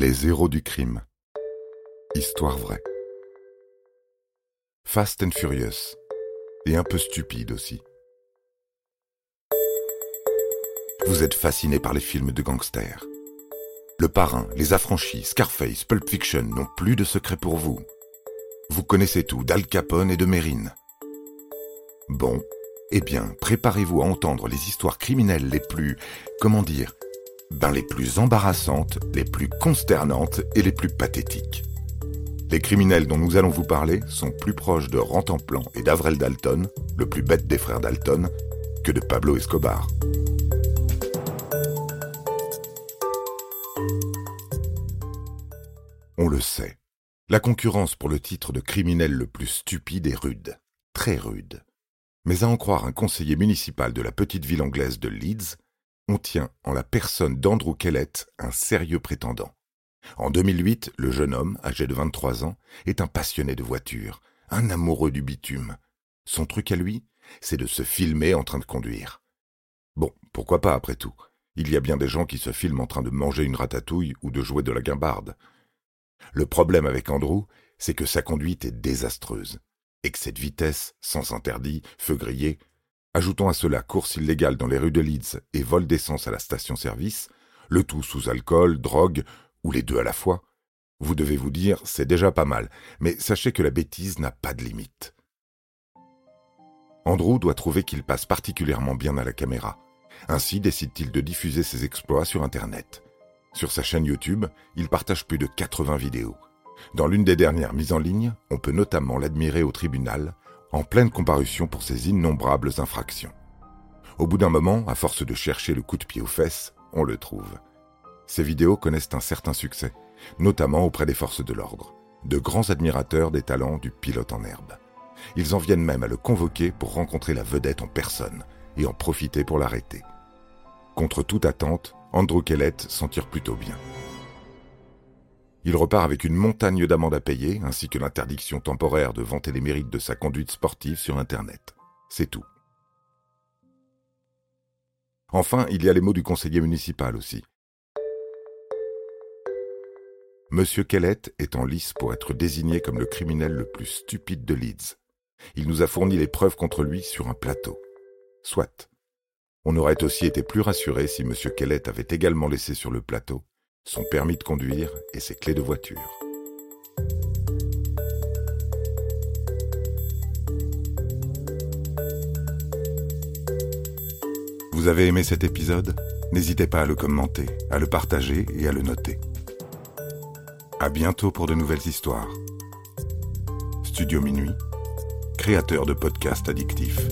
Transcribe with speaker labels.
Speaker 1: Les héros du crime. Histoire vraie. Fast and Furious. Et un peu stupide aussi. Vous êtes fasciné par les films de gangsters. Le Parrain, Les Affranchis, Scarface, Pulp Fiction n'ont plus de secret pour vous. Vous connaissez tout d'Al Capone et de Mérine. Bon, eh bien, préparez-vous à entendre les histoires criminelles les plus, comment dire, ben les plus embarrassantes, les plus consternantes et les plus pathétiques. Les criminels dont nous allons vous parler sont plus proches de Rantanplan et d'Avrel Dalton, le plus bête des frères Dalton, que de Pablo Escobar. On le sait, la concurrence pour le titre de criminel le plus stupide est rude, très rude. Mais à en croire un conseiller municipal de la petite ville anglaise de Leeds, on tient en la personne d'Andrew Kellett un sérieux prétendant. En 2008, le jeune homme, âgé de 23 ans, est un passionné de voitures, un amoureux du bitume. Son truc à lui, c'est de se filmer en train de conduire. Bon, pourquoi pas après tout? Il y a bien des gens qui se filment en train de manger une ratatouille ou de jouer de la guimbarde. Le problème avec Andrew, c'est que sa conduite est désastreuse. Excès de vitesse, sens interdit, feu grillé, Ajoutons à cela course illégale dans les rues de Leeds et vol d'essence à la station-service, le tout sous alcool, drogue, ou les deux à la fois. Vous devez vous dire, c'est déjà pas mal, mais sachez que la bêtise n'a pas de limite. Andrew doit trouver qu'il passe particulièrement bien à la caméra. Ainsi décide-t-il de diffuser ses exploits sur Internet. Sur sa chaîne YouTube, il partage plus de 80 vidéos. Dans l'une des dernières mises en ligne, on peut notamment l'admirer au tribunal, en pleine comparution pour ses innombrables infractions. Au bout d'un moment, à force de chercher le coup de pied aux fesses, on le trouve. Ces vidéos connaissent un certain succès, notamment auprès des forces de l'ordre, de grands admirateurs des talents du pilote en herbe. Ils en viennent même à le convoquer pour rencontrer la vedette en personne et en profiter pour l'arrêter. Contre toute attente, Andrew Kellett s'en tire plutôt bien. Il repart avec une montagne d'amendes à payer, ainsi que l'interdiction temporaire de vanter les mérites de sa conduite sportive sur Internet. C'est tout. Enfin, il y a les mots du conseiller municipal aussi. Monsieur Kellett est en lice pour être désigné comme le criminel le plus stupide de Leeds. Il nous a fourni les preuves contre lui sur un plateau. Soit. On aurait aussi été plus rassuré si Monsieur Kellett avait également laissé sur le plateau son permis de conduire et ses clés de voiture. Vous avez aimé cet épisode? N'hésitez pas à le commenter, à le partager et à le noter. À bientôt pour de nouvelles histoires. Studio Minuit, créateur de podcasts addictifs.